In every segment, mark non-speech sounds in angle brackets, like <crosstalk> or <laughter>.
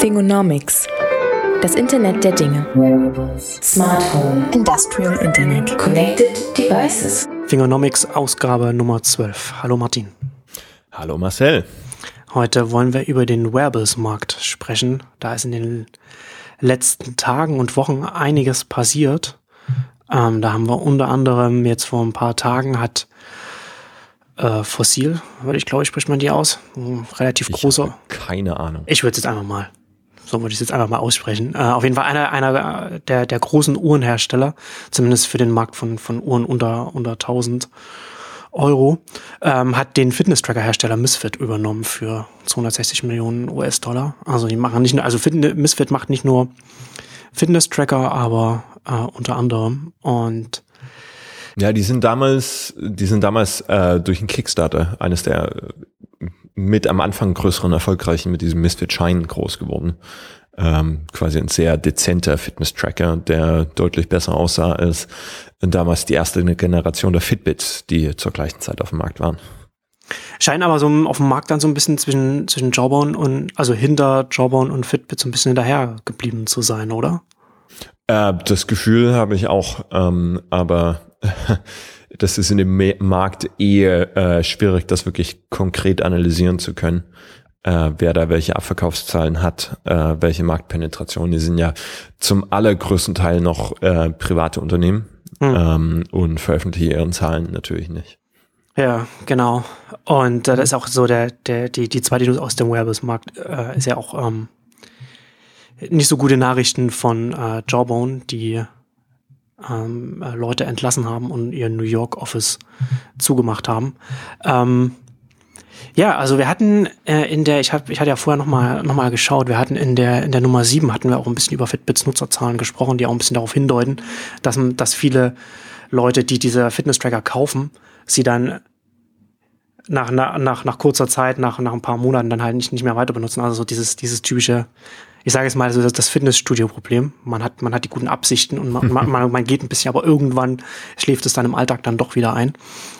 Thingonomics. Das Internet der Dinge. Smart Home. Industrial Internet. Connected Devices. Thingonomics Ausgabe Nummer 12. Hallo Martin. Hallo Marcel. Heute wollen wir über den Wearables-Markt sprechen. Da ist in den letzten Tagen und Wochen einiges passiert. Ähm, da haben wir unter anderem jetzt vor ein paar Tagen hat äh, Fossil, würde ich glaube ich, spricht man die aus. Relativ Ich großer. habe keine Ahnung. Ich würde es jetzt einfach mal, so würde ich es jetzt einfach mal aussprechen. Äh, auf jeden Fall einer, einer äh, der, der großen Uhrenhersteller, zumindest für den Markt von, von Uhren unter, unter 1000 Euro, ähm, hat den Fitness-Tracker-Hersteller Misfit übernommen für 260 Millionen US-Dollar. Also die machen nicht nur, also Fitne- Misfit macht nicht nur Fitness-Tracker, aber äh, unter anderem. Und Ja, die sind damals, die sind damals äh, durch einen Kickstarter eines der mit am Anfang größeren erfolgreichen mit diesem Misfit Shine groß geworden. Ähm, quasi ein sehr dezenter Fitness-Tracker, der deutlich besser aussah als damals die erste Generation der Fitbits, die zur gleichen Zeit auf dem Markt waren. scheinen aber so auf dem Markt dann so ein bisschen zwischen, zwischen Jawbone und, also hinter Jawbone und Fitbit so ein bisschen hinterher geblieben zu sein, oder? Äh, das Gefühl habe ich auch, ähm, aber <laughs> das ist in dem Markt eher äh, schwierig, das wirklich konkret analysieren zu können, äh, wer da welche Abverkaufszahlen hat, äh, welche Marktpenetration. Die sind ja zum allergrößten Teil noch äh, private Unternehmen ähm, und veröffentlichen ihren Zahlen natürlich nicht. Ja, genau. Und äh, das ist auch so der, der, die, die zweite News aus dem Wearables-Markt äh, ist ja auch ähm, nicht so gute Nachrichten von äh, Jawbone, die ähm, äh, Leute entlassen haben und ihr New York Office zugemacht haben. Ähm, ja, also wir hatten äh, in der, ich hab, ich hatte ja vorher nochmal noch mal geschaut, wir hatten in der, in der Nummer 7 hatten wir auch ein bisschen über Fitbits Nutzerzahlen gesprochen, die auch ein bisschen darauf hindeuten, dass, dass viele Leute, die diese Fitness-Tracker kaufen, sie dann nach, nach, nach, kurzer Zeit, nach, nach ein paar Monaten dann halt nicht, nicht mehr weiter benutzen. Also so dieses, dieses typische, ich sage jetzt mal, so das, Fitnessstudio-Problem. Man hat, man hat die guten Absichten und man, man, man, geht ein bisschen, aber irgendwann schläft es dann im Alltag dann doch wieder ein.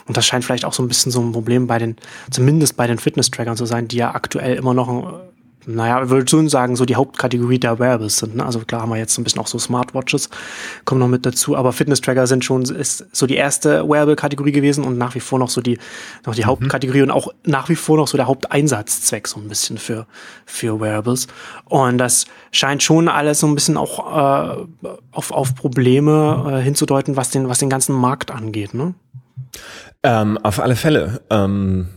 Und das scheint vielleicht auch so ein bisschen so ein Problem bei den, zumindest bei den Fitness-Trackern zu sein, die ja aktuell immer noch, naja, ich würde schon sagen, so die Hauptkategorie der Wearables sind. Ne? Also klar haben wir jetzt so ein bisschen auch so Smartwatches, kommen noch mit dazu, aber Fitness-Tracker sind schon, ist so die erste Wearable-Kategorie gewesen und nach wie vor noch so die, noch die Hauptkategorie und auch nach wie vor noch so der Haupteinsatzzweck so ein bisschen für, für Wearables. Und das scheint schon alles so ein bisschen auch äh, auf, auf Probleme äh, hinzudeuten, was den, was den ganzen Markt angeht, ne? Ähm, auf alle Fälle. Ähm,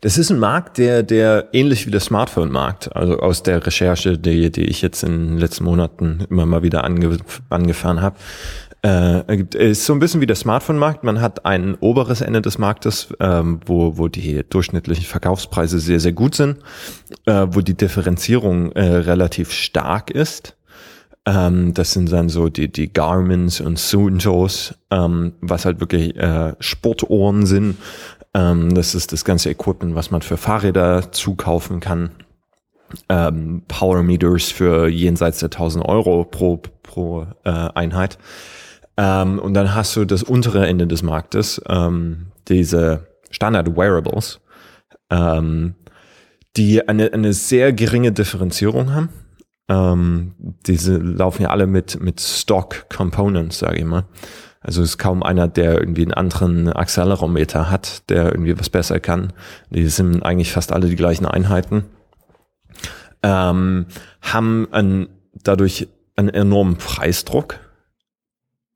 das ist ein Markt, der, der ähnlich wie der Smartphone-Markt, also aus der Recherche, die, die ich jetzt in den letzten Monaten immer mal wieder ange, angefahren habe, äh, ist so ein bisschen wie der Smartphone-Markt. Man hat ein oberes Ende des Marktes, ähm, wo, wo die durchschnittlichen Verkaufspreise sehr, sehr gut sind, äh, wo die Differenzierung äh, relativ stark ist. Ähm, das sind dann so die, die Garmins und Suntos, ähm, was halt wirklich äh, Sportohren sind. Ähm, das ist das ganze Equipment, was man für Fahrräder zukaufen kann. Ähm, Power Meters für jenseits der 1000 Euro pro, pro äh, Einheit. Ähm, und dann hast du das untere Ende des Marktes, ähm, diese Standard Wearables, ähm, die eine, eine sehr geringe Differenzierung haben. Ähm, diese laufen ja alle mit, mit Stock Components, sage ich mal. Also es ist kaum einer, der irgendwie einen anderen Accelerometer hat, der irgendwie was besser kann. Die sind eigentlich fast alle die gleichen Einheiten. Ähm, haben einen, dadurch einen enormen Preisdruck,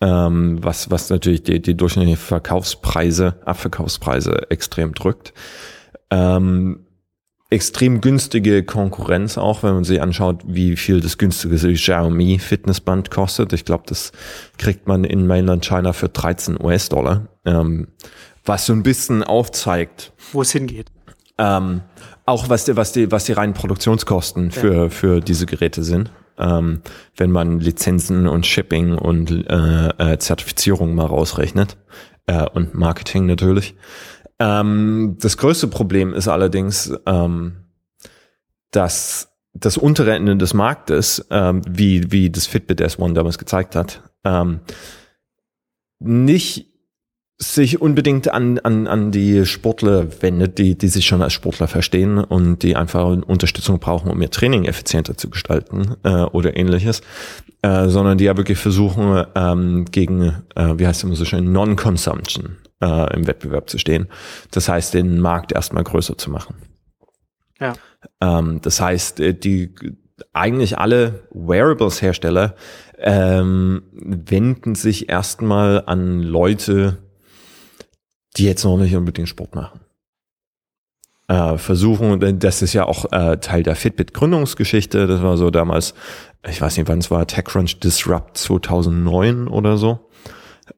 ähm, was, was natürlich die, die durchschnittlichen Verkaufspreise, Abverkaufspreise extrem drückt. Ähm, extrem günstige Konkurrenz auch, wenn man sich anschaut, wie viel das günstige Xiaomi Fitnessband kostet. Ich glaube, das kriegt man in Mainland China für 13 US-Dollar, ähm, was so ein bisschen aufzeigt, Wo es hingeht. ähm, auch was die, was die, was die reinen Produktionskosten für, für diese Geräte sind. Ähm, wenn man Lizenzen und Shipping und äh, äh, Zertifizierung mal rausrechnet äh, und Marketing natürlich. Ähm, das größte Problem ist allerdings, ähm, dass das untere Ende des Marktes, ähm, wie, wie das Fitbit S1 damals gezeigt hat, ähm, nicht sich unbedingt an, an, an die Sportler wendet, die, die sich schon als Sportler verstehen und die einfach Unterstützung brauchen, um ihr Training effizienter zu gestalten äh, oder ähnliches, äh, sondern die ja wirklich versuchen, ähm, gegen, äh, wie heißt es immer so schön, Non-Consumption äh, im Wettbewerb zu stehen. Das heißt, den Markt erstmal größer zu machen. Ja. Ähm, das heißt, äh, die eigentlich alle Wearables-Hersteller ähm, wenden sich erstmal an Leute, die jetzt noch nicht unbedingt Sport machen. Äh, versuchen, das ist ja auch äh, Teil der Fitbit-Gründungsgeschichte. Das war so damals, ich weiß nicht, wann es war, TechCrunch Disrupt 2009 oder so.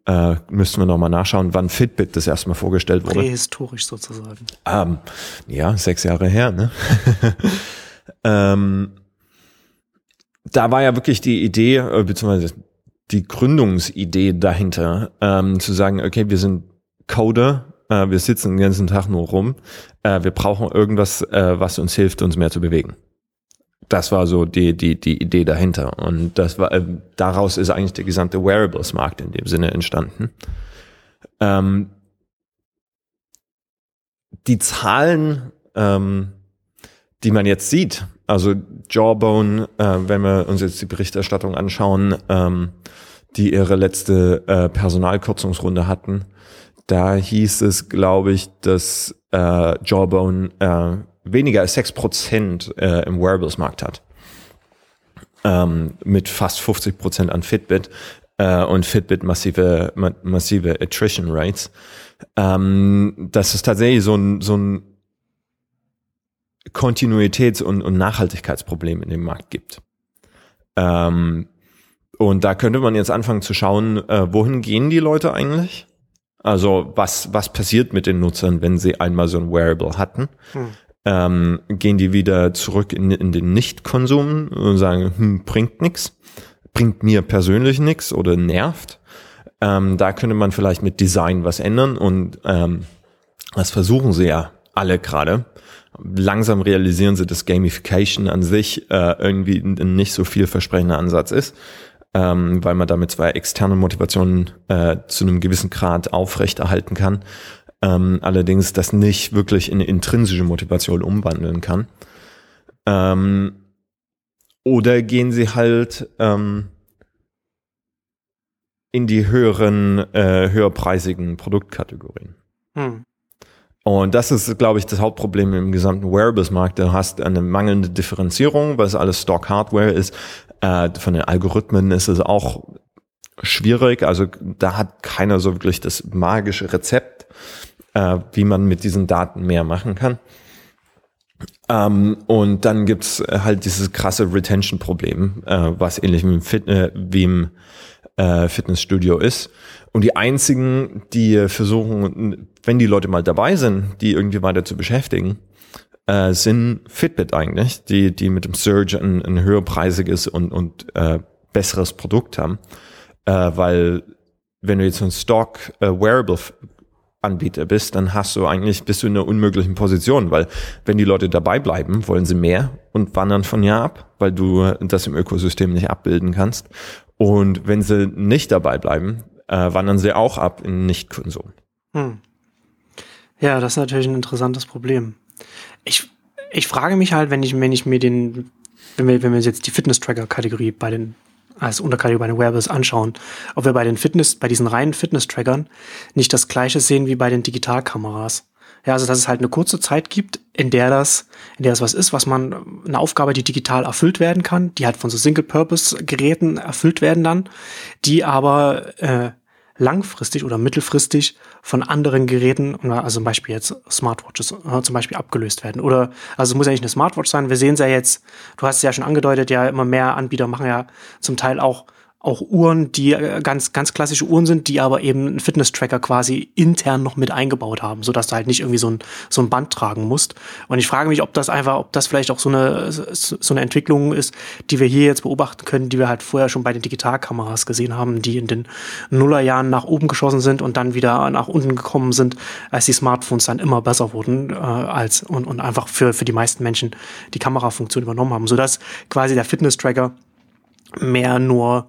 Äh, müssten wir nochmal nachschauen, wann Fitbit das erstmal vorgestellt wurde. Prähistorisch sozusagen. Ähm, ja, sechs Jahre her, ne? <laughs> ähm, da war ja wirklich die Idee, äh, beziehungsweise die Gründungsidee dahinter, ähm, zu sagen, okay, wir sind Coder, äh, wir sitzen den ganzen Tag nur rum, äh, wir brauchen irgendwas, äh, was uns hilft, uns mehr zu bewegen. Das war so die, die, die Idee dahinter. Und das war, äh, daraus ist eigentlich der gesamte Wearables-Markt in dem Sinne entstanden. Ähm, die Zahlen, ähm, die man jetzt sieht, also Jawbone, äh, wenn wir uns jetzt die Berichterstattung anschauen, ähm, die ihre letzte äh, Personalkürzungsrunde hatten, da hieß es, glaube ich, dass äh, Jawbone äh, weniger als sechs Prozent äh, im Wearables-Markt hat. Ähm, mit fast 50 Prozent an Fitbit äh, und Fitbit massive, ma massive Attrition Rates. Ähm, das ist tatsächlich so ein, so ein Kontinuitäts- und, und Nachhaltigkeitsproblem in dem Markt gibt. Ähm, und da könnte man jetzt anfangen zu schauen, äh, wohin gehen die Leute eigentlich? Also was, was passiert mit den Nutzern, wenn sie einmal so ein Wearable hatten? Hm. Ähm, gehen die wieder zurück in, in den Nicht-Konsum und sagen, hm, bringt nichts, bringt mir persönlich nichts oder nervt? Ähm, da könnte man vielleicht mit Design was ändern und ähm, das versuchen sie ja alle gerade. Langsam realisieren sie, dass Gamification an sich äh, irgendwie ein nicht so vielversprechender Ansatz ist ähm, weil man damit zwar externe Motivationen äh, zu einem gewissen Grad aufrechterhalten kann, ähm, allerdings das nicht wirklich in intrinsische Motivation umwandeln kann. Ähm, oder gehen sie halt ähm, in die höheren, äh, höherpreisigen Produktkategorien. Hm. Und das ist, glaube ich, das Hauptproblem im gesamten Wearables-Markt. Du hast eine mangelnde Differenzierung, weil es alles Stock-Hardware ist. Äh, von den Algorithmen ist es auch schwierig. Also da hat keiner so wirklich das magische Rezept, äh, wie man mit diesen Daten mehr machen kann. Ähm, und dann gibt's halt dieses krasse Retention-Problem, äh, was ähnlich wie im, Fit äh, wie im äh, Fitnessstudio ist. Und die einzigen, die versuchen, wenn die Leute mal dabei sind, die irgendwie weiter zu beschäftigen, äh, sind Fitbit eigentlich, die, die mit dem Surge ein, ein höherpreisiges und, und äh, besseres Produkt haben. Äh, weil wenn du jetzt ein Stock äh, Wearable Anbieter bist, dann hast du eigentlich, bist du in einer unmöglichen Position, weil wenn die Leute dabei bleiben, wollen sie mehr und wandern von Jahr ab, weil du das im Ökosystem nicht abbilden kannst. Und wenn sie nicht dabei bleiben, äh, wandern sie auch ab in Nichtkonsum. Hm. Ja, das ist natürlich ein interessantes Problem ich, ich frage mich halt, wenn ich, wenn ich mir den, wenn wir, wenn wir jetzt die Fitness-Tracker-Kategorie bei den, als Unterkategorie Wearables anschauen, ob wir bei den Fitness, bei diesen reinen Fitness-Trackern nicht das Gleiche sehen wie bei den Digitalkameras. Ja, also dass es halt eine kurze Zeit gibt, in der das, in der das was ist, was man, eine Aufgabe, die digital erfüllt werden kann, die halt von so Single-Purpose-Geräten erfüllt werden dann, die aber äh, langfristig oder mittelfristig von anderen Geräten, also zum Beispiel jetzt Smartwatches äh, zum Beispiel abgelöst werden. Oder, also es muss ja nicht eine Smartwatch sein. Wir sehen es ja jetzt, du hast es ja schon angedeutet, ja, immer mehr Anbieter machen ja zum Teil auch auch Uhren, die äh, ganz, ganz klassische Uhren sind, die aber eben einen Fitness-Tracker quasi intern noch mit eingebaut haben, sodass du halt nicht irgendwie so ein, so ein Band tragen musst. Und ich frage mich, ob das einfach, ob das vielleicht auch so eine, so eine Entwicklung ist, die wir hier jetzt beobachten können, die wir halt vorher schon bei den Digitalkameras gesehen haben, die in den Nullerjahren nach oben geschossen sind und dann wieder nach unten gekommen sind, als die Smartphones dann immer besser wurden, äh, als, und, und einfach für, für die meisten Menschen die Kamerafunktion übernommen haben, sodass quasi der Fitness-Tracker mehr nur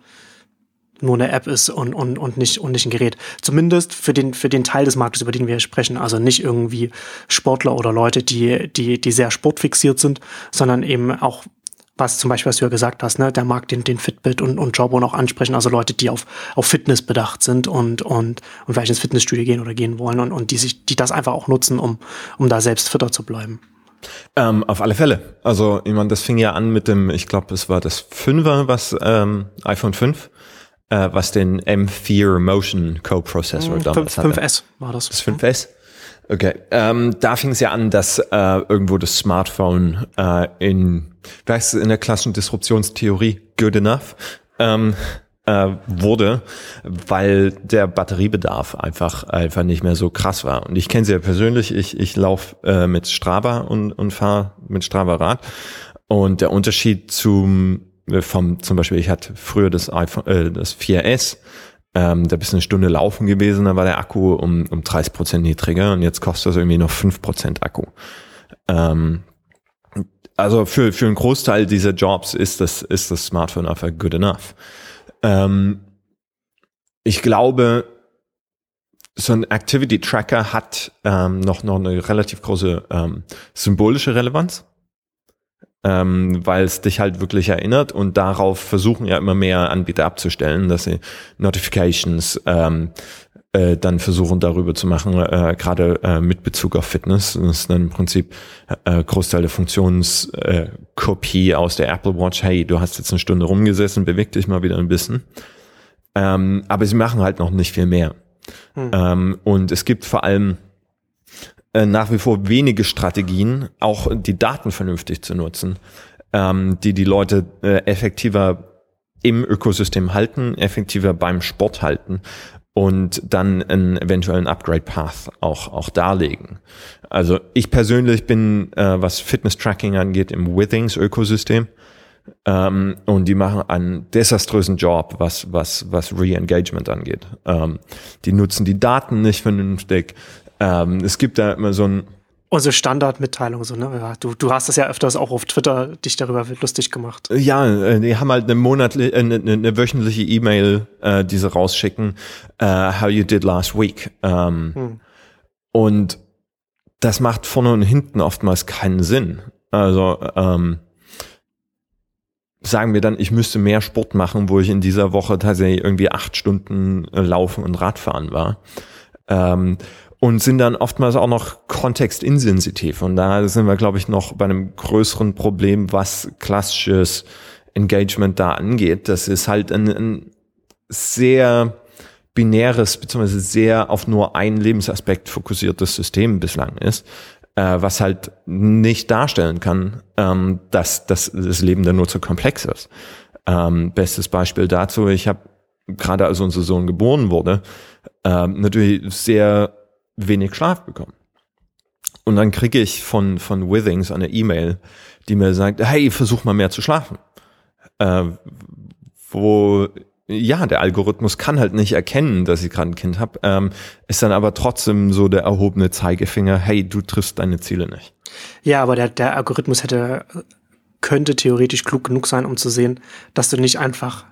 nur eine App ist und, und, und, nicht, und nicht ein Gerät. Zumindest für den, für den Teil des Marktes, über den wir sprechen. Also nicht irgendwie Sportler oder Leute, die, die, die sehr sportfixiert sind, sondern eben auch was zum Beispiel, was du ja gesagt hast, ne, der Markt, den, den Fitbit und, und Jawbone auch ansprechen, also Leute, die auf, auf Fitness bedacht sind und, und, und vielleicht ins Fitnessstudio gehen oder gehen wollen und, und die sich, die das einfach auch nutzen, um, um da selbst fitter zu bleiben. Ähm, auf alle Fälle. Also, ich meine, das fing ja an mit dem, ich glaube, es war das 5er, was ähm, iPhone 5, äh, was den M4 Motion Co-Prozessor hm, damals 5, hatte. 5S war das. Das 5S? Okay. Ähm, da fing es ja an, dass äh, irgendwo das Smartphone äh, in, wie heißt es in der klassischen Disruptionstheorie, good enough, ähm, äh, wurde, weil der Batteriebedarf einfach einfach nicht mehr so krass war. Und ich kenne sie ja persönlich, ich, ich laufe äh, mit Strava und, und fahre mit Strava Rad. Und der Unterschied zum vom zum Beispiel, ich hatte früher das iPhone, äh, das 4S, ähm, da bist du eine Stunde laufen gewesen, da war der Akku um, um 30 Prozent niedriger und jetzt kostet das irgendwie noch 5 Prozent Akku. Ähm, also für, für einen Großteil dieser Jobs ist das, ist das Smartphone einfach good enough. Ähm, ich glaube, so ein Activity Tracker hat ähm, noch, noch eine relativ große ähm, symbolische Relevanz, ähm, weil es dich halt wirklich erinnert und darauf versuchen ja immer mehr Anbieter abzustellen, dass sie Notifications ähm, äh, dann versuchen darüber zu machen, äh, gerade äh, mit Bezug auf Fitness. Das ist dann im Prinzip äh, Großteil der Funktionskopie äh, aus der Apple Watch. Hey, du hast jetzt eine Stunde rumgesessen, beweg dich mal wieder ein bisschen. Ähm, aber sie machen halt noch nicht viel mehr. Hm. Ähm, und es gibt vor allem äh, nach wie vor wenige Strategien, auch die Daten vernünftig zu nutzen, ähm, die die Leute äh, effektiver im Ökosystem halten, effektiver beim Sport halten und dann einen eventuellen Upgrade-Path auch, auch darlegen. Also ich persönlich bin, äh, was Fitness-Tracking angeht, im Withings-Ökosystem. Ähm, und die machen einen desaströsen Job, was, was, was Re-Engagement angeht. Ähm, die nutzen die Daten nicht vernünftig. Ähm, es gibt da immer so ein unsere Standardmitteilung, so, ne? Du, du hast das ja öfters auch auf Twitter dich darüber lustig gemacht. Ja, äh, die haben halt eine monatliche, äh, eine, eine wöchentliche E-Mail, äh, die sie rausschicken, uh, how you did last week. Ähm, hm. Und das macht vorne und hinten oftmals keinen Sinn. Also, ähm, sagen wir dann, ich müsste mehr Sport machen, wo ich in dieser Woche tatsächlich irgendwie acht Stunden laufen und Radfahren war. Ähm, und sind dann oftmals auch noch kontextinsensitiv. Und da sind wir, glaube ich, noch bei einem größeren Problem, was klassisches Engagement da angeht. Das ist halt ein, ein sehr binäres, beziehungsweise sehr auf nur einen Lebensaspekt fokussiertes System bislang ist, äh, was halt nicht darstellen kann, ähm, dass, dass das Leben dann nur zu komplex ist. Ähm, bestes Beispiel dazu, ich habe gerade als unser Sohn geboren wurde, äh, natürlich sehr wenig Schlaf bekommen. Und dann kriege ich von, von Withings eine E-Mail, die mir sagt, hey, versuch mal mehr zu schlafen. Äh, wo, ja, der Algorithmus kann halt nicht erkennen, dass ich gerade ein Kind habe, ähm, ist dann aber trotzdem so der erhobene Zeigefinger, hey, du triffst deine Ziele nicht. Ja, aber der, der Algorithmus hätte, könnte theoretisch klug genug sein, um zu sehen, dass du nicht einfach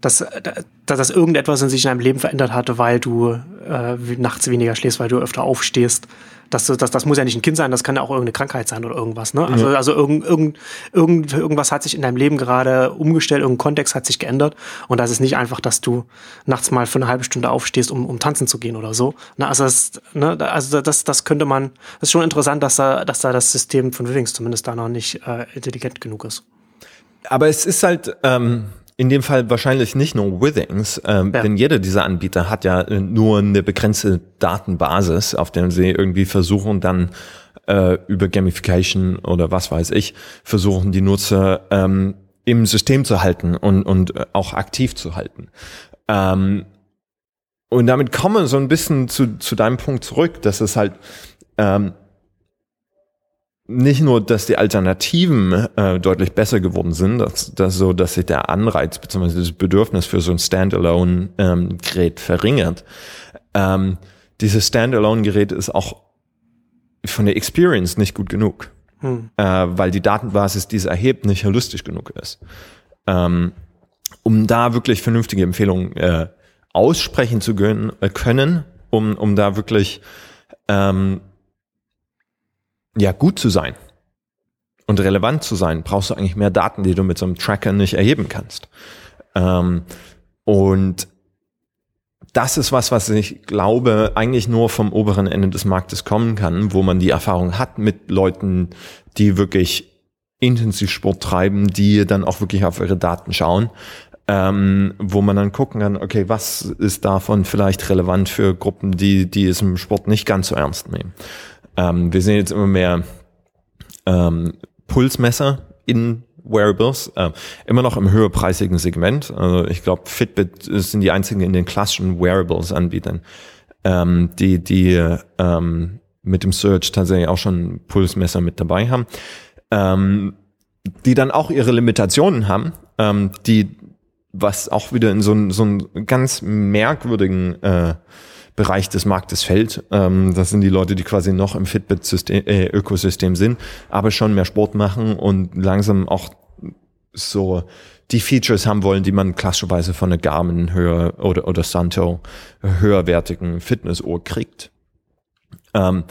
dass, dass das irgendetwas in sich in deinem Leben verändert hatte, weil du äh, nachts weniger schläfst, weil du öfter aufstehst. Das, das, das muss ja nicht ein Kind sein, das kann ja auch irgendeine Krankheit sein oder irgendwas. Ne? Also, ja. also irgend, irgend, irgend, irgendwas hat sich in deinem Leben gerade umgestellt, irgendein Kontext hat sich geändert. Und das ist nicht einfach, dass du nachts mal für eine halbe Stunde aufstehst, um, um tanzen zu gehen oder so. Na, also das, ne, also das, das könnte man, das ist schon interessant, dass da, dass da das System von Withings zumindest da noch nicht äh, intelligent genug ist. Aber es ist halt, ähm, in dem Fall wahrscheinlich nicht nur Withings, ähm, ja. denn jeder dieser Anbieter hat ja äh, nur eine begrenzte Datenbasis, auf der sie irgendwie versuchen dann äh, über Gamification oder was weiß ich, versuchen die Nutzer ähm, im System zu halten und, und äh, auch aktiv zu halten. Ähm, und damit kommen wir so ein bisschen zu, zu deinem Punkt zurück, dass es halt ähm, nicht nur, dass die Alternativen äh, deutlich besser geworden sind, dass, dass so, dass sich der Anreiz bzw. das Bedürfnis für so ein Standalone-Gerät ähm, verringert. Ähm, dieses Standalone-Gerät ist auch von der Experience nicht gut genug, hm. äh, weil die Datenbasis, die es erhebt, nicht heolistisch genug ist. Ähm, um da wirklich vernünftige Empfehlungen äh, aussprechen zu können, äh, können um, um da wirklich ähm, ja gut zu sein und relevant zu sein, brauchst du eigentlich mehr Daten, die du mit so einem Tracker nicht erheben kannst. Ähm, und das ist was, was ich glaube, eigentlich nur vom oberen Ende des Marktes kommen kann, wo man die Erfahrung hat mit Leuten, die wirklich intensiv Sport treiben, die dann auch wirklich auf ihre Daten schauen, ähm, wo man dann gucken kann, okay, was ist davon vielleicht relevant für Gruppen, die, die es im Sport nicht ganz so ernst nehmen. Ähm, wir sehen jetzt immer mehr ähm, Pulsmesser in Wearables, äh, immer noch im höherpreisigen Segment. Also ich glaube, Fitbit sind die einzigen in den klassischen Wearables-Anbietern, ähm, die, die ähm, mit dem Search tatsächlich auch schon Pulsmesser mit dabei haben. Ähm, die dann auch ihre Limitationen haben, ähm, die was auch wieder in so, einen so einen ganz merkwürdigen äh, Bereich des Marktes fällt. Ähm, das sind die Leute, die quasi noch im Fitbit-Ökosystem äh, sind, aber schon mehr Sport machen und langsam auch so die Features haben wollen, die man klassischerweise von einer Garmin höher oder, oder Santo höherwertigen Fitnessuhr kriegt. Ähm,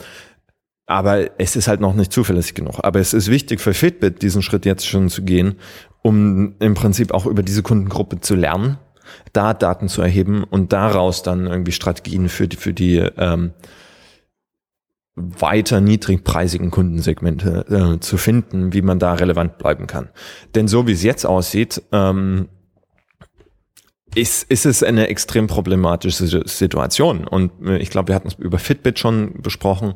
aber es ist halt noch nicht zuverlässig genug. Aber es ist wichtig für Fitbit, diesen Schritt jetzt schon zu gehen, um im Prinzip auch über diese Kundengruppe zu lernen, da Daten zu erheben und daraus dann irgendwie Strategien für die, für die ähm, weiter niedrigpreisigen Kundensegmente äh, zu finden, wie man da relevant bleiben kann. Denn so wie es jetzt aussieht, ähm, ist, ist es eine extrem problematische Situation. Und äh, ich glaube, wir hatten es über Fitbit schon besprochen.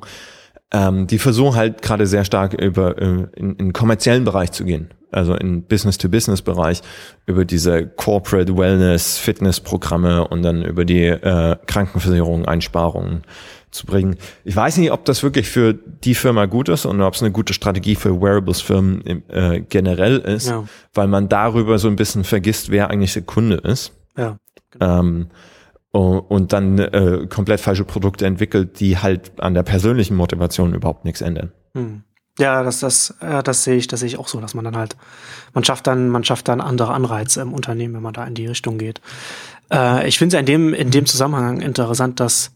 Ähm, die versuchen halt gerade sehr stark über äh, in, in kommerziellen Bereich zu gehen also in Business-to-Business-Bereich, über diese Corporate Wellness, Fitness-Programme und dann über die äh, Krankenversicherung, Einsparungen zu bringen. Ich weiß nicht, ob das wirklich für die Firma gut ist und ob es eine gute Strategie für Wearables-Firmen äh, generell ist, ja. weil man darüber so ein bisschen vergisst, wer eigentlich der Kunde ist. Ja. Genau. Ähm, und dann äh, komplett falsche Produkte entwickelt, die halt an der persönlichen Motivation überhaupt nichts ändern. Hm. Ja, das, das, äh, das sehe ich, das sehe ich auch so, dass man dann halt, man schafft dann, man schafft dann andere Anreize im Unternehmen, wenn man da in die Richtung geht. Äh, ich finde es in dem, in dem Zusammenhang interessant, dass,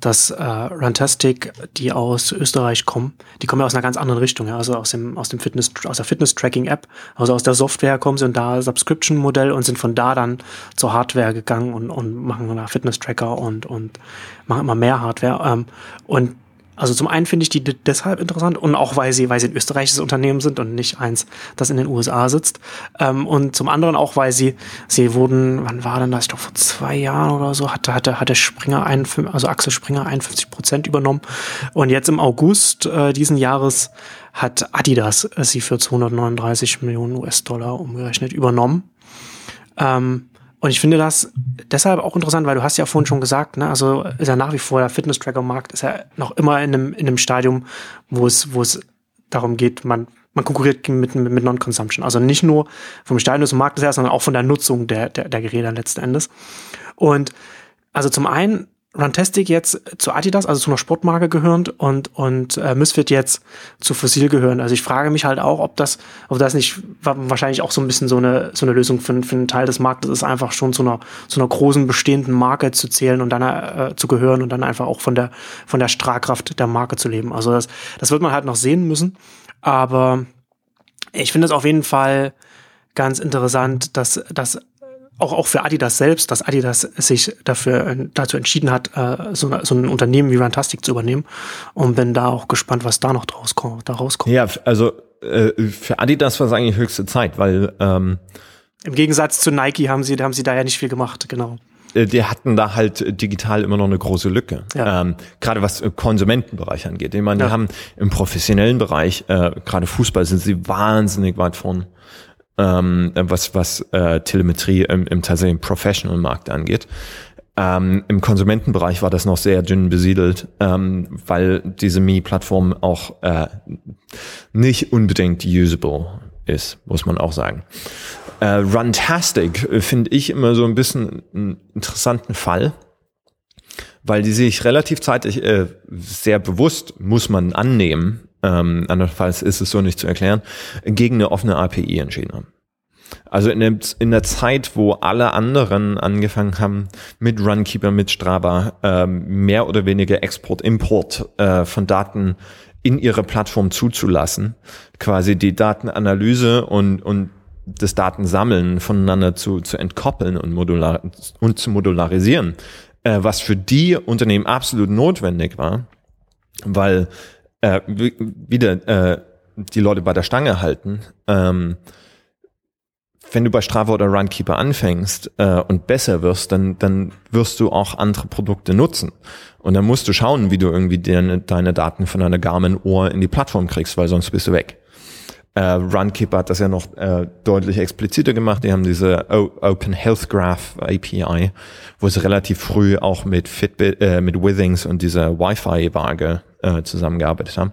dass äh, Runtastic, die aus Österreich kommen, die kommen ja aus einer ganz anderen Richtung, ja, also aus dem, aus dem Fitness, aus der Fitness-Tracking-App, also aus der Software kommen sie und da Subscription-Modell und sind von da dann zur Hardware gegangen und, und machen da Fitness-Tracker und, und machen immer mehr Hardware. Ähm, und also zum einen finde ich die deshalb interessant und auch weil sie, weil sie ein österreichisches Unternehmen sind und nicht eins, das in den USA sitzt. Ähm, und zum anderen auch, weil sie, sie wurden, wann war denn das? Ich glaube vor zwei Jahren oder so hatte, hatte, hatte Springer ein, also Axel Springer 51 Prozent übernommen. Und jetzt im August äh, diesen Jahres hat Adidas sie für 239 Millionen US-Dollar umgerechnet übernommen. Ähm, und ich finde das deshalb auch interessant, weil du hast ja vorhin schon gesagt, ne, also ist ja nach wie vor der Fitness-Tracker-Markt ist ja noch immer in einem, in einem Stadium, wo es, wo es darum geht, man, man konkurriert mit, mit Non-Consumption. Also nicht nur vom Stadium des Marktes her, sondern auch von der Nutzung der, der, der Geräte letzten Endes. Und also zum einen Runtastic jetzt zu Adidas, also zu einer Sportmarke gehörend und, und äh, Misfit jetzt zu Fossil gehören. Also ich frage mich halt auch, ob das, ob das nicht wahrscheinlich auch so ein bisschen so eine, so eine Lösung für, für einen Teil des Marktes ist, einfach schon zu einer, zu einer großen bestehenden Marke zu zählen und dann äh, zu gehören und dann einfach auch von der, von der Strahlkraft der Marke zu leben. Also das, das wird man halt noch sehen müssen. Aber ich finde es auf jeden Fall ganz interessant, dass, dass auch, auch für Adidas selbst, dass Adidas sich dafür äh, dazu entschieden hat, äh, so, so ein Unternehmen wie Runtastic zu übernehmen. Und bin da auch gespannt, was da noch draus kommt, da rauskommt. Ja, also äh, für Adidas war es eigentlich höchste Zeit, weil ähm, im Gegensatz zu Nike haben sie, haben sie da ja nicht viel gemacht, genau die hatten da halt digital immer noch eine große Lücke. Ja. Ähm, gerade was Konsumentenbereich angeht. Ich meine, die ja. haben im professionellen Bereich, äh, gerade Fußball, sind sie wahnsinnig weit vorn ähm, was, was äh, Telemetrie im, im tatsächlichen Professional-Markt angeht. Ähm, Im Konsumentenbereich war das noch sehr dünn besiedelt, ähm, weil diese Mi-Plattform auch äh, nicht unbedingt usable ist, muss man auch sagen. Äh, Runtastic finde ich immer so ein bisschen einen interessanten Fall, weil die sich relativ zeitig äh, sehr bewusst, muss man annehmen, ähm, andernfalls ist es so nicht zu erklären, gegen eine offene API entschieden haben. Also in der, in der Zeit, wo alle anderen angefangen haben, mit Runkeeper, mit Strava, ähm, mehr oder weniger Export, Import äh, von Daten in ihre Plattform zuzulassen, quasi die Datenanalyse und, und das Datensammeln voneinander zu, zu entkoppeln und, modular, und zu modularisieren, äh, was für die Unternehmen absolut notwendig war, weil äh, wieder äh, die Leute bei der Stange halten. Ähm, wenn du bei Strava oder Runkeeper anfängst äh, und besser wirst, dann, dann wirst du auch andere Produkte nutzen. Und dann musst du schauen, wie du irgendwie deine, deine Daten von einer Garmin-Ohr in die Plattform kriegst, weil sonst bist du weg. Äh, Runkeeper hat das ja noch äh, deutlich expliziter gemacht. Die haben diese o Open Health Graph API, wo sie relativ früh auch mit Fitbit, äh, mit Withings und dieser Wi-Fi-Waage äh, zusammengearbeitet haben.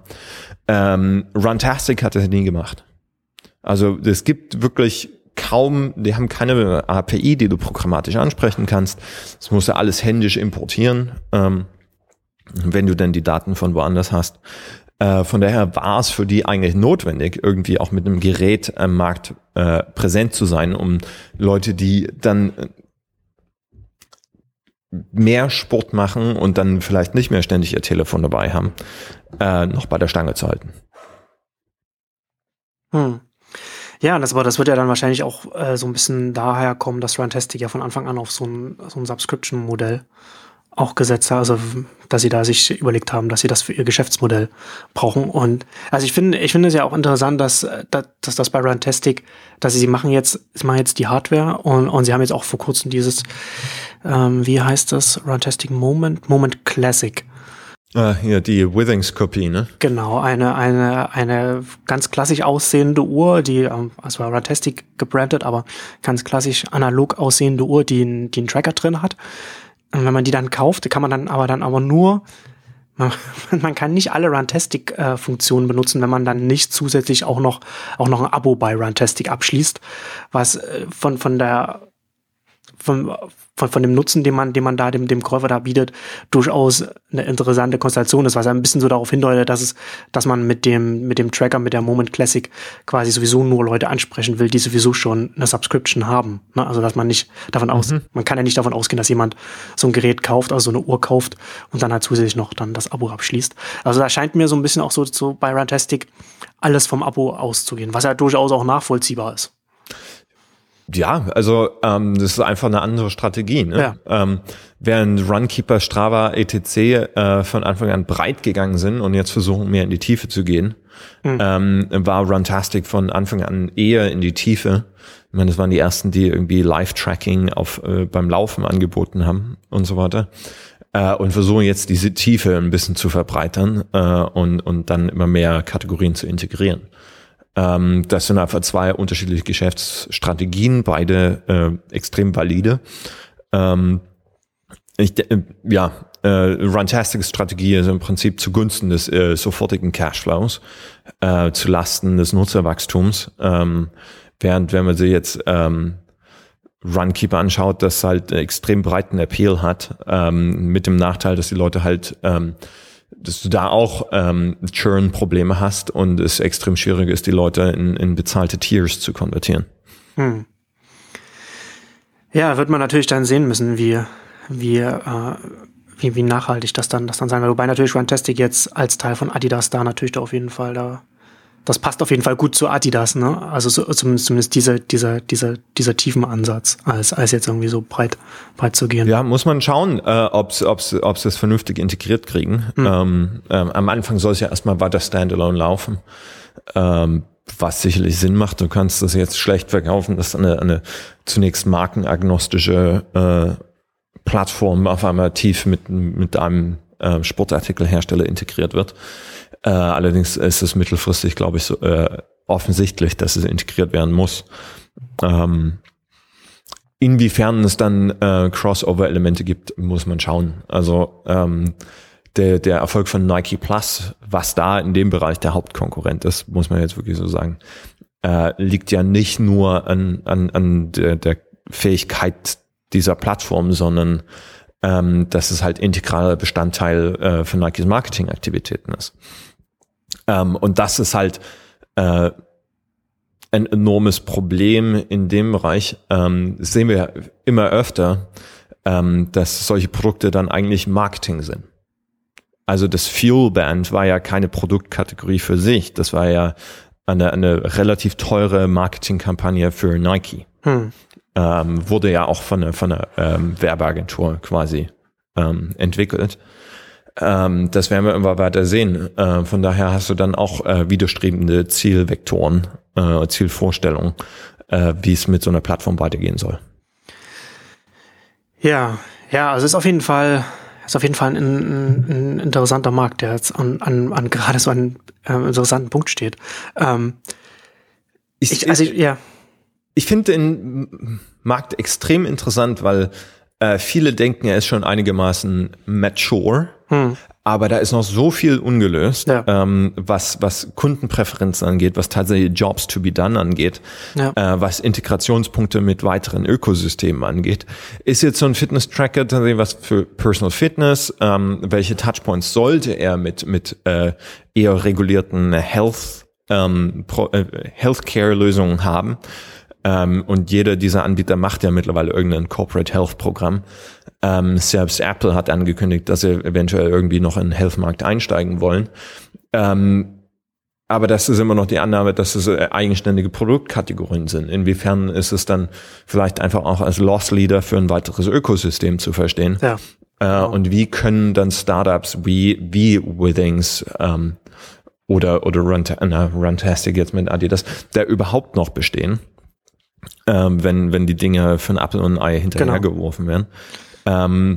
Ähm, Runtastic hat das nie gemacht. Also es gibt wirklich kaum, die haben keine API, die du programmatisch ansprechen kannst. Das musst du alles händisch importieren, ähm, wenn du denn die Daten von woanders hast. Äh, von daher war es für die eigentlich notwendig, irgendwie auch mit einem Gerät am Markt äh, präsent zu sein, um Leute, die dann mehr Sport machen und dann vielleicht nicht mehr ständig ihr Telefon dabei haben, äh, noch bei der Stange zu halten. Hm. Ja, das, aber das wird ja dann wahrscheinlich auch äh, so ein bisschen daher kommen, dass Runtastic ja von Anfang an auf so ein, so ein Subscription-Modell auch gesetzt hat, also dass sie da sich überlegt haben, dass sie das für ihr Geschäftsmodell brauchen. Und also ich finde, ich finde es ja auch interessant, dass, dass, dass das bei Runtastic, dass sie, sie machen jetzt, sie machen jetzt die Hardware und, und sie haben jetzt auch vor kurzem dieses, ähm, wie heißt das, Runtastic Moment, Moment Classic Ah, hier die Withings-Kopie, ne? Genau, eine, eine, eine ganz klassisch aussehende Uhr, die, also Runtastic gebrandet, aber ganz klassisch analog aussehende Uhr, die, die einen Tracker drin hat. Und wenn man die dann kauft, kann man dann aber dann aber nur, man, <laughs> man kann nicht alle Runtastic-Funktionen äh, benutzen, wenn man dann nicht zusätzlich auch noch, auch noch ein Abo bei Runtastic abschließt, was äh, von, von der, von, von, von dem Nutzen, den man, den man da dem, dem Käufer da bietet, durchaus eine interessante Konstellation ist, was ein bisschen so darauf hindeutet, dass es, dass man mit dem, mit dem Tracker, mit der Moment Classic quasi sowieso nur Leute ansprechen will, die sowieso schon eine Subscription haben. Ne? Also, dass man nicht davon aus, mhm. man kann ja nicht davon ausgehen, dass jemand so ein Gerät kauft, also so eine Uhr kauft und dann halt zusätzlich noch dann das Abo abschließt. Also, da scheint mir so ein bisschen auch so, so bei Runtastic alles vom Abo auszugehen, was ja durchaus auch nachvollziehbar ist. Ja, also ähm, das ist einfach eine andere Strategie. Ne? Ja. Ähm, während Runkeeper, Strava, etc. Äh, von Anfang an breit gegangen sind und jetzt versuchen mehr in die Tiefe zu gehen, mhm. ähm, war Runtastic von Anfang an eher in die Tiefe. Ich meine, das waren die ersten, die irgendwie Live-Tracking auf äh, beim Laufen angeboten haben und so weiter. Äh, und versuchen jetzt diese Tiefe ein bisschen zu verbreitern äh, und, und dann immer mehr Kategorien zu integrieren. Ähm, das sind einfach zwei unterschiedliche Geschäftsstrategien, beide äh, extrem valide. Ähm, ich, äh, ja, äh, Runtastics Strategie ist im Prinzip zugunsten des äh, sofortigen Cashflows, äh, zu Lasten des Nutzerwachstums. Ähm, während wenn man sich jetzt ähm, Runkeeper anschaut, das halt extrem breiten Appeal hat, ähm, mit dem Nachteil, dass die Leute halt ähm, dass du da auch ähm, Churn-Probleme hast und es extrem schwierig ist, die Leute in, in bezahlte Tiers zu konvertieren. Hm. Ja, wird man natürlich dann sehen müssen, wie, wie, äh, wie, wie nachhaltig das dann, das dann sein wird. Wobei natürlich Runtastic jetzt als Teil von Adidas da natürlich da auf jeden Fall da das passt auf jeden Fall gut zu Adidas, ne? Also so, zumindest, zumindest dieser, dieser, dieser, dieser tiefen Ansatz, als, als jetzt irgendwie so breit, breit zu gehen. Ja, muss man schauen, äh, ob sie ob's, ob's das vernünftig integriert kriegen. Hm. Ähm, ähm, am Anfang soll es ja erstmal weiter Standalone laufen. Ähm, was sicherlich Sinn macht. Du kannst das jetzt schlecht verkaufen, dass eine, eine zunächst markenagnostische äh, Plattform auf einmal tief mit, mit einem äh, Sportartikelhersteller integriert wird. Äh, allerdings ist es mittelfristig, glaube ich, so, äh, offensichtlich, dass es integriert werden muss. Ähm, inwiefern es dann äh, Crossover-Elemente gibt, muss man schauen. Also ähm, der, der Erfolg von Nike Plus, was da in dem Bereich der Hauptkonkurrent ist, muss man jetzt wirklich so sagen, äh, liegt ja nicht nur an, an, an der, der Fähigkeit dieser Plattform, sondern ähm, dass es halt integraler Bestandteil äh, von Nikes Marketingaktivitäten ist. Ähm, und das ist halt äh, ein enormes Problem in dem Bereich. Ähm, sehen wir immer öfter, ähm, dass solche Produkte dann eigentlich Marketing sind. Also das Fuel Band war ja keine Produktkategorie für sich. Das war ja eine, eine relativ teure Marketingkampagne für Nike. Hm. Ähm, wurde ja auch von einer, von einer ähm, Werbeagentur quasi ähm, entwickelt. Ähm, das werden wir immer weiter sehen. Äh, von daher hast du dann auch äh, widerstrebende Zielvektoren, äh, Zielvorstellungen, äh, wie es mit so einer Plattform weitergehen soll. Ja, ja, also ist auf jeden Fall ist auf jeden Fall ein, ein, ein interessanter Markt, der jetzt an, an, an gerade so einen äh, interessanten Punkt steht. Ähm, ich, ich, also, ja. Ich finde den Markt extrem interessant, weil äh, viele denken, er ist schon einigermaßen mature. Hm. Aber da ist noch so viel ungelöst, ja. ähm, was, was Kundenpräferenzen angeht, was tatsächlich Jobs to be done angeht, ja. äh, was Integrationspunkte mit weiteren Ökosystemen angeht. Ist jetzt so ein Fitness-Tracker tatsächlich was für Personal Fitness? Ähm, welche Touchpoints sollte er mit, mit äh, eher regulierten Health, ähm, äh, Healthcare-Lösungen haben? Ähm, und jeder dieser Anbieter macht ja mittlerweile irgendein Corporate Health Programm. Ähm, selbst Apple hat angekündigt, dass sie eventuell irgendwie noch in den Health-Markt einsteigen wollen. Ähm, aber das ist immer noch die Annahme, dass es äh, eigenständige Produktkategorien sind. Inwiefern ist es dann vielleicht einfach auch als Loss Leader für ein weiteres Ökosystem zu verstehen? Ja. Äh, und wie können dann Startups wie, wie Withings ähm, oder, oder na, Runtastic jetzt mit Adidas da überhaupt noch bestehen? Ähm, wenn, wenn die Dinge für ein Apfel und ein Ei hinterhergeworfen genau. werden. Ähm,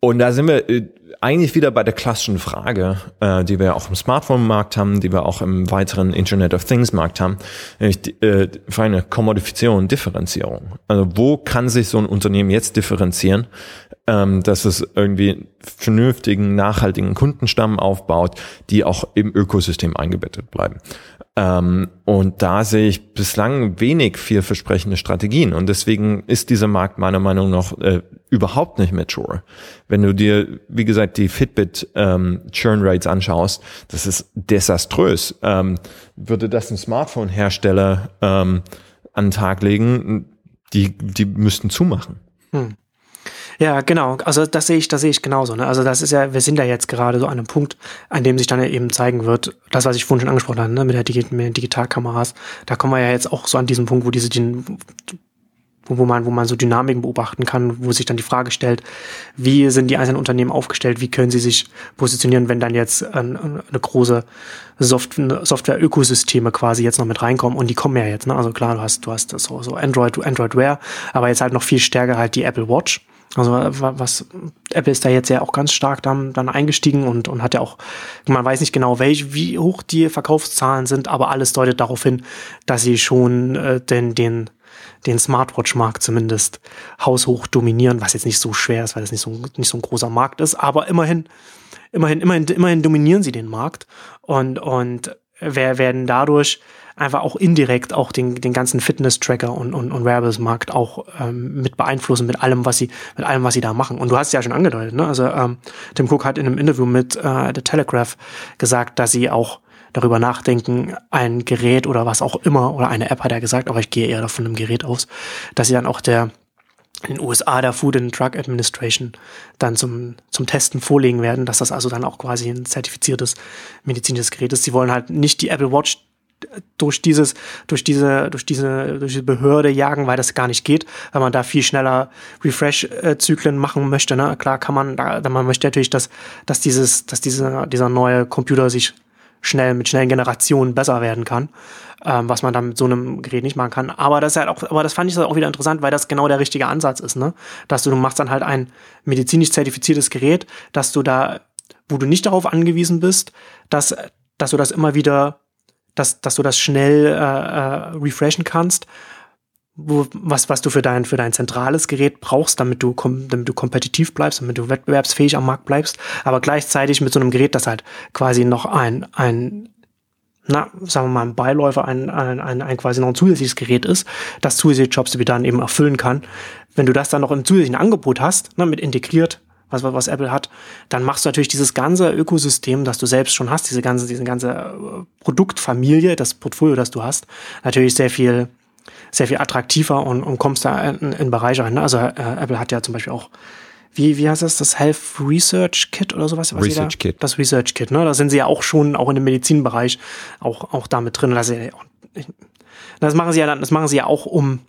und da sind wir äh, eigentlich wieder bei der klassischen Frage, äh, die wir auch im Smartphone-Markt haben, die wir auch im weiteren Internet of Things-Markt haben, nämlich die, äh, für eine Kommodifizierung Differenzierung. Also wo kann sich so ein Unternehmen jetzt differenzieren, ähm, dass es irgendwie vernünftigen, nachhaltigen Kundenstamm aufbaut, die auch im Ökosystem eingebettet bleiben. Ähm, und da sehe ich bislang wenig vielversprechende Strategien. Und deswegen ist dieser Markt meiner Meinung nach äh, überhaupt nicht mature. Wenn du dir, wie gesagt, die Fitbit ähm, Churn Rates anschaust, das ist desaströs. Ähm, würde das ein Smartphone-Hersteller ähm, an den Tag legen, die, die müssten zumachen. Hm. Ja, genau. Also das sehe ich, das sehe ich genauso. Ne? Also das ist ja, wir sind ja jetzt gerade so an einem Punkt, an dem sich dann eben zeigen wird, das, was ich vorhin schon angesprochen habe, ne? mit, der Digi mit den Digitalkameras. Da kommen wir ja jetzt auch so an diesem Punkt, wo diese, wo, wo man, wo man so Dynamiken beobachten kann, wo sich dann die Frage stellt, wie sind die einzelnen Unternehmen aufgestellt, wie können sie sich positionieren, wenn dann jetzt eine, eine große Soft Software-Ökosysteme quasi jetzt noch mit reinkommen und die kommen ja jetzt, ne? Also klar, du hast, du hast so, so Android, Android Wear, aber jetzt halt noch viel stärker halt die Apple Watch. Also was Apple ist da jetzt ja auch ganz stark dann, dann eingestiegen und, und hat ja auch, man weiß nicht genau, welch, wie hoch die Verkaufszahlen sind, aber alles deutet darauf hin, dass sie schon äh, den, den, den Smartwatch-Markt zumindest haushoch dominieren, was jetzt nicht so schwer ist, weil es nicht so, nicht so ein großer Markt ist, aber immerhin, immerhin, immerhin, immerhin dominieren sie den Markt und, und werden dadurch einfach auch indirekt auch den, den ganzen Fitness-Tracker und, und, und Wearables-Markt auch ähm, mit beeinflussen, mit allem, was sie, mit allem, was sie da machen. Und du hast es ja schon angedeutet, ne? Also ähm, Tim Cook hat in einem Interview mit äh, The Telegraph gesagt, dass sie auch darüber nachdenken, ein Gerät oder was auch immer, oder eine App hat er gesagt, aber ich gehe eher davon einem Gerät aus, dass sie dann auch der in den USA der Food and Drug Administration dann zum, zum Testen vorlegen werden, dass das also dann auch quasi ein zertifiziertes medizinisches Gerät ist. Sie wollen halt nicht die Apple Watch durch dieses, durch diese, durch diese, durch diese Behörde jagen, weil das gar nicht geht, weil man da viel schneller Refresh-Zyklen machen möchte. Ne? Klar kann man, da, man möchte natürlich, dass, dass dieses, dass diese, dieser neue Computer sich schnell mit schnellen Generationen besser werden kann, ähm, was man dann mit so einem Gerät nicht machen kann. Aber das ist halt auch, aber das fand ich auch wieder interessant, weil das genau der richtige Ansatz ist, ne? Dass du, du machst dann halt ein medizinisch zertifiziertes Gerät, dass du da, wo du nicht darauf angewiesen bist, dass, dass du das immer wieder dass, dass du das schnell äh, äh, refreshen kannst, wo, was, was du für dein, für dein zentrales Gerät brauchst, damit du, damit du kompetitiv bleibst, damit du wettbewerbsfähig am Markt bleibst, aber gleichzeitig mit so einem Gerät, das halt quasi noch ein, ein na, sagen wir mal, ein Beiläufer, ein, ein, ein, ein quasi noch ein zusätzliches Gerät ist, das zusätzliche Jobs dann eben erfüllen kann. Wenn du das dann noch im zusätzlichen Angebot hast, ne, mit integriert, was, was Apple hat, dann machst du natürlich dieses ganze Ökosystem, das du selbst schon hast, diese ganze, diese ganze äh, Produktfamilie, das Portfolio, das du hast, natürlich sehr viel, sehr viel attraktiver und, und kommst da in, in Bereiche rein. Ne? Also äh, Apple hat ja zum Beispiel auch wie, wie heißt das, das Health Research Kit oder sowas? Was Research da, Kit. Das Research Kit, ne? Da sind sie ja auch schon, auch in dem Medizinbereich, auch, auch damit drin. Das, das machen sie ja dann, das machen sie ja auch um,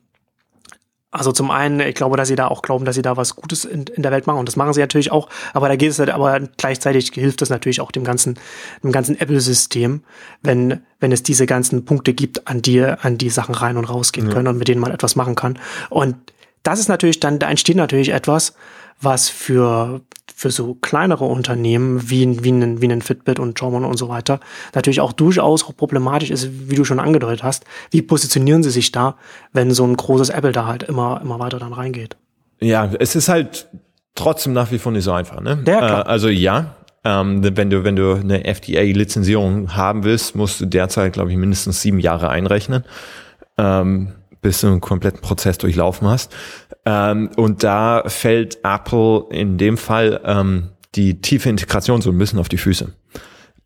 also zum einen, ich glaube, dass sie da auch glauben, dass sie da was Gutes in, in der Welt machen und das machen sie natürlich auch, aber da geht es halt, aber gleichzeitig hilft es natürlich auch dem ganzen, dem ganzen Apple-System, wenn, wenn es diese ganzen Punkte gibt, an die, an die Sachen rein und rausgehen Ja. können und mit denen man etwas machen kann. Und das ist natürlich dann, da entsteht natürlich etwas, was für, für so kleinere Unternehmen wie, wie, ein, wie ein Fitbit und Jawbone und so weiter natürlich auch durchaus auch problematisch ist, wie du schon angedeutet hast. Wie positionieren sie sich da, wenn so ein großes Apple da halt immer, immer weiter dann reingeht? Ja, es ist halt trotzdem nach wie vor nicht so einfach. Ne? Ja, klar. Äh, also ja, ähm, wenn du wenn du eine FDA-Lizenzierung haben willst, musst du derzeit glaube ich mindestens sieben Jahre einrechnen, ähm, bis du einen kompletten Prozess durchlaufen hast. Ähm, und da fällt Apple in dem Fall ähm, die tiefe Integration so ein bisschen auf die Füße.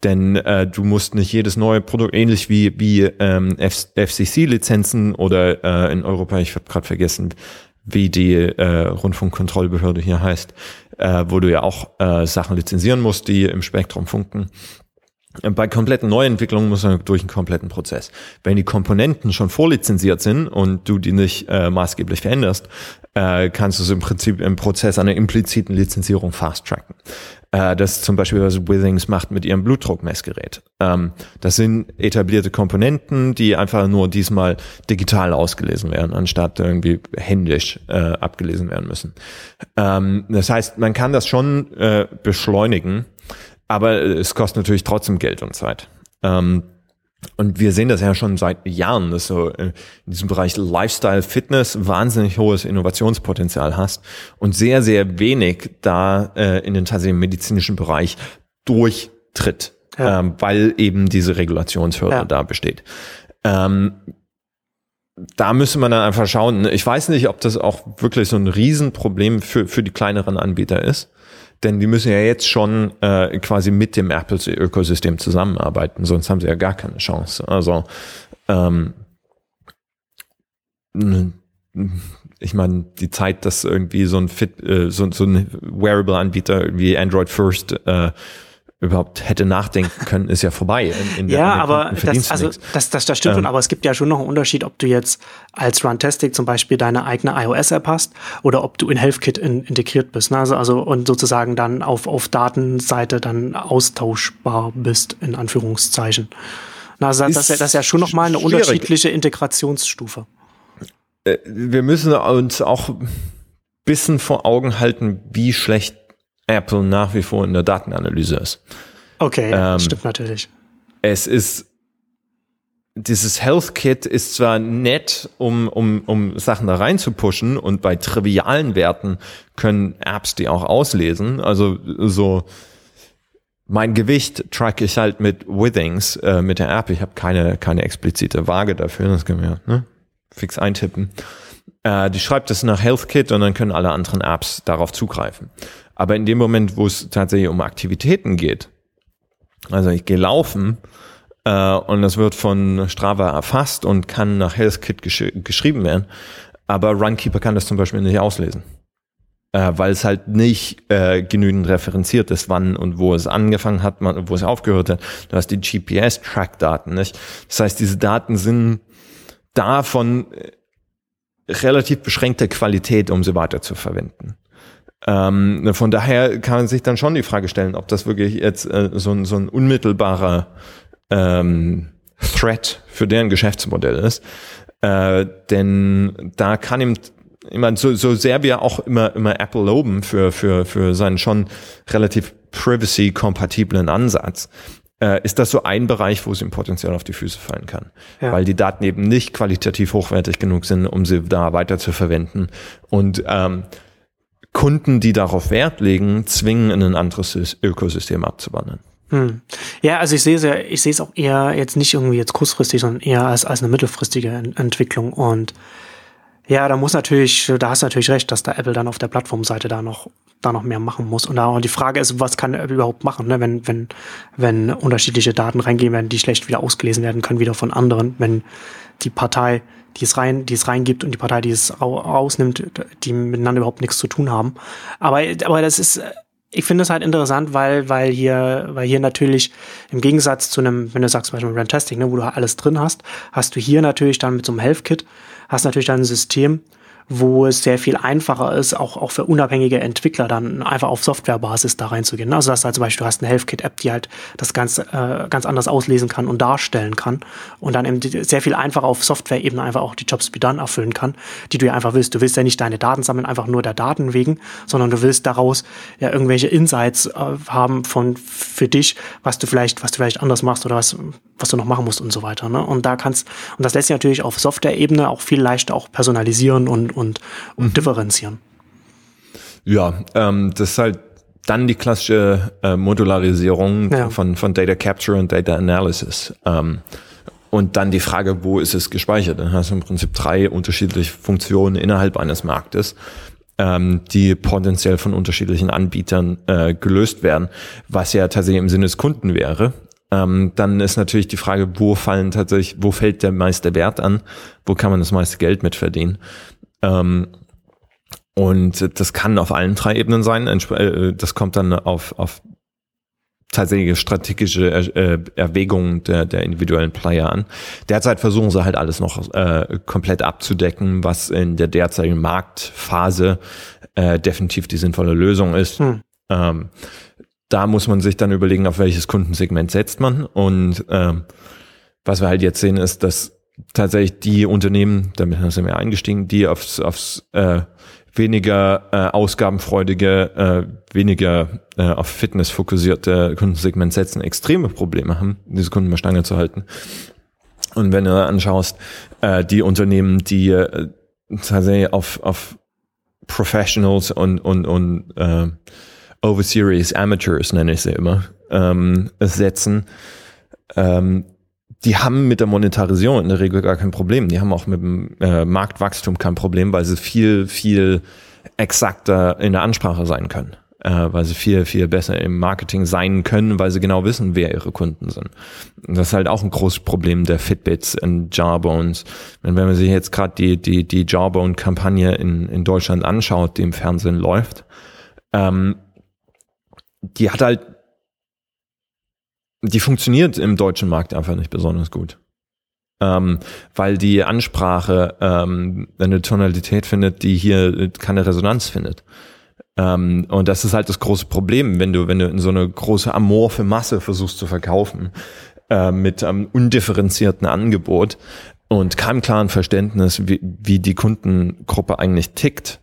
Denn äh, du musst nicht jedes neue Produkt, ähnlich wie, wie ähm, FCC-Lizenzen oder äh, in Europa, ich habe gerade vergessen, wie die äh, Rundfunkkontrollbehörde hier heißt, äh, wo du ja auch äh, Sachen lizenzieren musst, die im Spektrum funken. Bei kompletten Neuentwicklungen muss man durch einen kompletten Prozess. Wenn die Komponenten schon vorlizenziert sind und du die nicht äh, maßgeblich veränderst, äh, kannst du es im Prinzip im Prozess einer impliziten Lizenzierung fast-tracken. Äh, das zum Beispiel, was Withings macht mit ihrem Blutdruckmessgerät. Ähm, das sind etablierte Komponenten, die einfach nur diesmal digital ausgelesen werden, anstatt irgendwie händisch äh, abgelesen werden müssen. Ähm, das heißt, man kann das schon äh, beschleunigen, aber es kostet natürlich trotzdem Geld und Zeit. Ähm, und wir sehen das ja schon seit Jahren, dass du äh, in diesem Bereich Lifestyle, Fitness wahnsinnig hohes Innovationspotenzial hast und sehr, sehr wenig da äh, in den tatsächlichen medizinischen Bereich durchtritt, Ja. ähm, weil eben diese Regulationshürde Ja. da besteht. Ähm, da müsste man dann einfach schauen. Ich weiß nicht, ob das auch wirklich so ein Riesenproblem für, für die kleineren Anbieter ist. Denn die müssen ja jetzt schon äh, quasi mit dem Apple-Ökosystem zusammenarbeiten, sonst haben sie ja gar keine Chance. Also ähm, ich meine, die Zeit, dass irgendwie so ein Fit, äh, so, so ein Wearable-Anbieter wie Android First äh, überhaupt hätte nachdenken können, ist ja vorbei. In, in Ja, aber das, also, das, das, das stimmt schon, Ähm. aber es gibt ja schon noch einen Unterschied, ob du jetzt als Runtastic zum Beispiel deine eigene iOS-App hast oder ob du in HealthKit in, integriert bist. Ne? Also, also und sozusagen dann auf, auf Datenseite dann austauschbar bist, in Anführungszeichen. Na, also das, das, ist ja- das ist ja schon noch mal eine schwierig. unterschiedliche Integrationsstufe. Äh, wir müssen uns auch ein bisschen vor Augen halten, wie schlecht Apple nach wie vor in der Datenanalyse ist. Okay, ja, Ähm, stimmt natürlich. Es ist dieses Health Kit ist zwar nett, um, um, um Sachen da rein zu pushen und bei trivialen Werten können Apps die auch auslesen. Also so mein Gewicht track ich halt mit Withings, äh, mit der App. Ich habe keine, keine explizite Waage dafür. Das können wir ne, fix eintippen. Äh, die schreibt es nach Health Kit und dann können alle anderen Apps darauf zugreifen. Aber in dem Moment, wo es tatsächlich um Aktivitäten geht, also ich gehe laufen äh, und das wird von Strava erfasst und kann nach HealthKit gesch geschrieben werden. Aber Runkeeper kann das zum Beispiel nicht auslesen. Äh, weil es halt nicht äh, genügend referenziert ist, wann und wo es angefangen hat, wo es aufgehört hat. Du hast die GPS-Track-Daten, nicht? Das heißt, diese Daten sind da von äh, relativ beschränkter Qualität, um sie weiter zu verwenden. Ähm, von daher kann man sich dann schon die Frage stellen, ob das wirklich jetzt äh, so, ein, so ein unmittelbarer ähm, Threat für deren Geschäftsmodell ist. Äh, denn da kann ihm, ich meine, so, so sehr wir auch immer, immer Apple loben für, für, für seinen schon relativ privacy-kompatiblen Ansatz, äh, ist das so ein Bereich, wo es ihm potenziell auf die Füße fallen kann. Ja. Weil die Daten eben nicht qualitativ hochwertig genug sind, um sie da weiter zu verwenden. Und ähm, Kunden, die darauf Wert legen, zwingen, in ein anderes Sys- Ökosystem abzuwandern. Hm. Ja, also ich sehe es ja, ich sehe es auch eher jetzt nicht irgendwie jetzt kurzfristig, sondern eher als, als eine mittelfristige Ent Entwicklung. Und ja, da muss natürlich, da hast du natürlich recht, dass da Apple dann auf der Plattformseite da noch da noch mehr machen muss. Und da die Frage ist, was kann er überhaupt machen, ne? wenn, wenn, wenn unterschiedliche Daten reingehen werden, die schlecht wieder ausgelesen werden können, wieder von anderen, wenn die Partei, die es rein, die es reingibt und die Partei, die es rausnimmt, die miteinander überhaupt nichts zu tun haben. Aber, aber das ist, ich finde es halt interessant, weil, weil hier, weil hier natürlich im Gegensatz zu einem, wenn du sagst zum Beispiel Rantastic, ne, wo du alles drin hast, hast du hier natürlich dann mit so einem Health Kit, hast natürlich dann ein System, wo es sehr viel einfacher ist, auch, auch für unabhängige Entwickler dann einfach auf Softwarebasis da reinzugehen. Also dass halt zum Beispiel du hast eine HealthKit-App, die halt das ganz, äh, ganz anders auslesen kann und darstellen kann und dann eben sehr viel einfacher auf Software-Ebene einfach auch die Jobs wie dann erfüllen kann, die du ja einfach willst. Du willst ja nicht deine Daten sammeln, einfach nur der Daten wegen, sondern du willst daraus ja irgendwelche Insights äh, haben von für dich, was du vielleicht, was du vielleicht anders machst oder was, was du noch machen musst und so weiter. Ne? Und da kannst, und das lässt sich natürlich auf Software-Ebene auch viel leichter auch personalisieren und, und, und mhm. differenzieren. Ja, ähm, das ist halt dann die klassische äh, Modularisierung ja. von, von Data Capture und Data Analysis. Ähm, und dann die Frage, wo ist es gespeichert? Dann hast du im Prinzip drei unterschiedliche Funktionen innerhalb eines Marktes, ähm, die potenziell von unterschiedlichen Anbietern äh, gelöst werden, was ja tatsächlich im Sinne des Kunden wäre. Ähm, dann ist natürlich die Frage, wo fallen tatsächlich, wo fällt der meiste Wert an? Wo kann man das meiste Geld mit verdienen? Ähm, und das kann auf allen drei Ebenen sein. Äh, das kommt dann auf, auf tatsächliche strategische äh, Erwägungen der, der individuellen Player an. Derzeit versuchen sie halt alles noch äh, komplett abzudecken, was in der derzeitigen Marktphase äh, definitiv die sinnvolle Lösung ist. Hm. Ähm, da muss man sich dann überlegen, auf welches Kundensegment setzt man. Und ähm, was wir halt jetzt sehen, ist, dass tatsächlich die Unternehmen, damit sind wir eingestiegen, die aufs, aufs äh, weniger äh, ausgabenfreudige, äh, weniger äh, auf Fitness fokussierte Kundensegment setzen, extreme Probleme haben, diese Kunden bei Stange zu halten. Und wenn du anschaust, äh, die Unternehmen, die äh, tatsächlich auf, auf Professionals und, und, und äh, Overseries Amateurs, nenne ich sie immer, ähm, setzen, ähm, die haben mit der Monetarisierung in der Regel gar kein Problem. Die haben auch mit dem äh, Marktwachstum kein Problem, weil sie viel, viel exakter in der Ansprache sein können. Äh, weil sie viel, viel besser im Marketing sein können, weil sie genau wissen, wer ihre Kunden sind. Und das ist halt auch ein großes Problem der Fitbits und Jarbones. Wenn man sich jetzt gerade die, die, die Jarbone-Kampagne in, in Deutschland anschaut, die im Fernsehen läuft, ähm, die hat halt die funktioniert im deutschen Markt einfach nicht besonders gut. Ähm, weil die Ansprache ähm, eine Tonalität findet, die hier keine Resonanz findet. Ähm, und das ist halt das große Problem, wenn du, wenn du in so eine große amorphe Masse versuchst zu verkaufen, äh, mit einem undifferenzierten Angebot und keinem klaren Verständnis, wie, wie die Kundengruppe eigentlich tickt,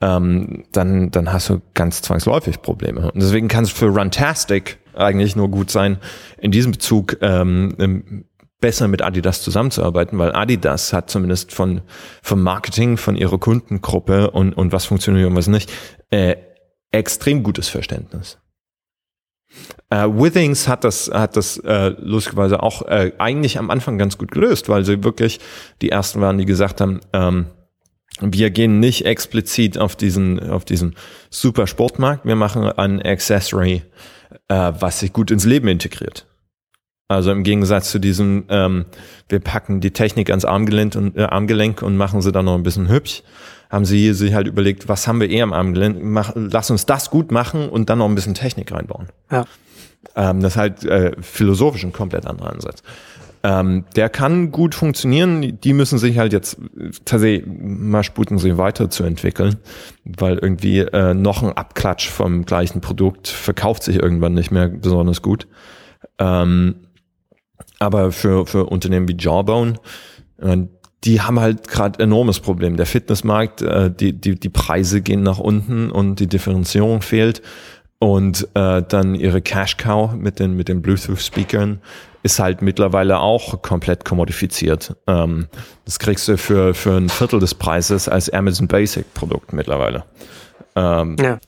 ähm, dann, dann hast du ganz zwangsläufig Probleme. Und deswegen kann es für Runtastic eigentlich nur gut sein, in diesem Bezug ähm, besser mit Adidas zusammenzuarbeiten, weil Adidas hat zumindest von vom Marketing, von ihrer Kundengruppe und, und was funktioniert und was nicht, äh, extrem gutes Verständnis. Äh, Withings hat das, hat das äh, lustigerweise auch äh, eigentlich am Anfang ganz gut gelöst, weil sie wirklich die ersten waren, die gesagt haben, ähm, wir gehen nicht explizit auf diesen, auf diesen super Sportmarkt, wir machen ein Accessory, äh, was sich gut ins Leben integriert. Also im Gegensatz zu diesem, ähm, wir packen die Technik ans Armgelenk und, äh, Armgelenk und machen sie dann noch ein bisschen hübsch, haben sie sich halt überlegt, was haben wir eher am Armgelenk, mach, lass uns das gut machen und dann noch ein bisschen Technik reinbauen. Ja. Ähm, das ist halt äh, philosophisch ein komplett anderer Ansatz. Ähm, der kann gut funktionieren. Die müssen sich halt jetzt tatsächlich mal sputen, sie weiterzuentwickeln, weil irgendwie äh, noch ein Abklatsch vom gleichen Produkt verkauft sich irgendwann nicht mehr besonders gut. Ähm, aber für, für Unternehmen wie Jawbone, äh, die haben halt gerade enormes Problem. Der Fitnessmarkt, äh, die, die, die Preise gehen nach unten und die Differenzierung fehlt. Und äh, dann ihre Cash Cow mit den, mit den Bluetooth-Speakern ist halt mittlerweile auch komplett kommodifiziert. Ähm, das kriegst du für, für ein Viertel des Preises als Amazon Basic Produkt mittlerweile. Ähm, ja.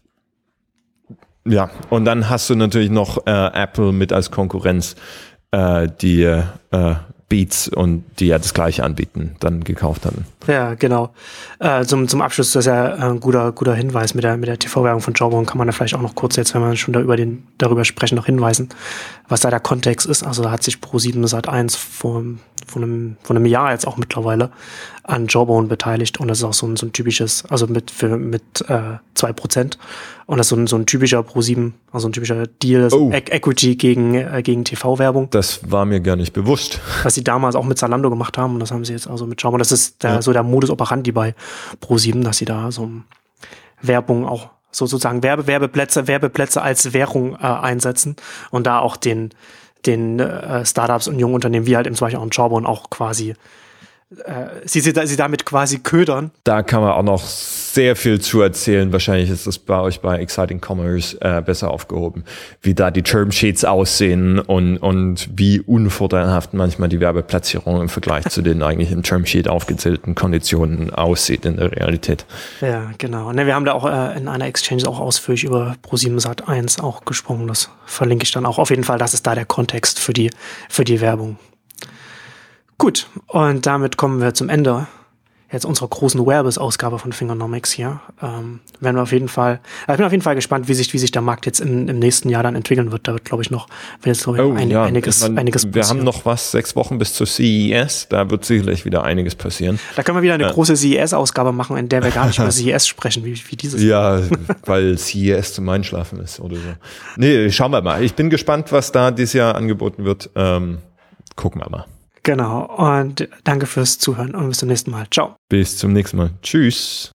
Ja, und dann hast du natürlich noch äh, Apple mit als Konkurrenz, äh, die äh, Beats und die ja das gleiche anbieten, dann gekauft hatten. Ja, genau. Äh, zum, zum Abschluss, das ist ja ein guter, guter Hinweis mit der, mit der TV-Werbung von Jawbone, kann man da vielleicht auch noch kurz jetzt, wenn wir schon da über den, darüber sprechen, noch hinweisen, was da der Kontext ist. Also da hat sich Pro7 Sat 1 vor, vor, einem, vor einem Jahr jetzt auch mittlerweile an Jawbone beteiligt und das ist auch so ein, so ein typisches, also mit, für, mit äh, 2%. Und das ist so ein, so ein typischer Pro7, also ein typischer Deal, Oh. E Equity gegen, äh, gegen TV-Werbung. Das war mir gar nicht bewusst. was sie damals auch mit Zalando gemacht haben und das haben sie jetzt also mit Jawbone. Das ist der, so der Modus operandi bei Pro7, dass sie da so Werbung auch so sozusagen Werbe, Werbeplätze, Werbeplätze als Währung äh, einsetzen und da auch den, den äh, Startups und jungen Unternehmen wie halt im Beispiel auch in Jawbone auch quasi sie, sie, sie damit quasi ködern. Da kann man auch noch sehr viel zu erzählen. Wahrscheinlich ist das bei euch bei Exciting Commerce äh, besser aufgehoben, wie da die Termsheets aussehen und, und wie unvorteilhaft manchmal die Werbeplatzierung im Vergleich zu den eigentlich im Termsheet aufgezählten Konditionen aussieht in der Realität. Ja, genau. Ne, wir haben da auch äh, in einer Exchange auch ausführlich über Pro7 Sat 1 auch gesprochen. Das verlinke ich dann auch auf jeden Fall. Das ist da der Kontext für die, für die Werbung. Gut, und damit kommen wir zum Ende jetzt unserer großen Wearables-Ausgabe von Fingernomics hier. Ähm, werden wir auf jeden Fall, äh, ich bin auf jeden Fall gespannt, wie sich, wie sich der Markt jetzt im, im nächsten Jahr dann entwickeln wird. Da wird, glaube ich, noch, wird jetzt, glaube ich, ein, einiges, ich mein, einiges wir haben passieren. noch was, sechs Wochen bis zur CES, da wird sicherlich wieder einiges passieren. Da können wir wieder eine große CES-Ausgabe machen, in der wir gar nicht über CES <laughs> sprechen, wie, wie dieses. Ja, <laughs> weil CES zum Einschlafen ist oder so. Nee, schauen wir mal. Ich bin gespannt, was da dieses Jahr angeboten wird. Ähm, gucken wir mal. Genau. Und danke fürs Zuhören und bis zum nächsten Mal. Ciao. Bis zum nächsten Mal. Tschüss.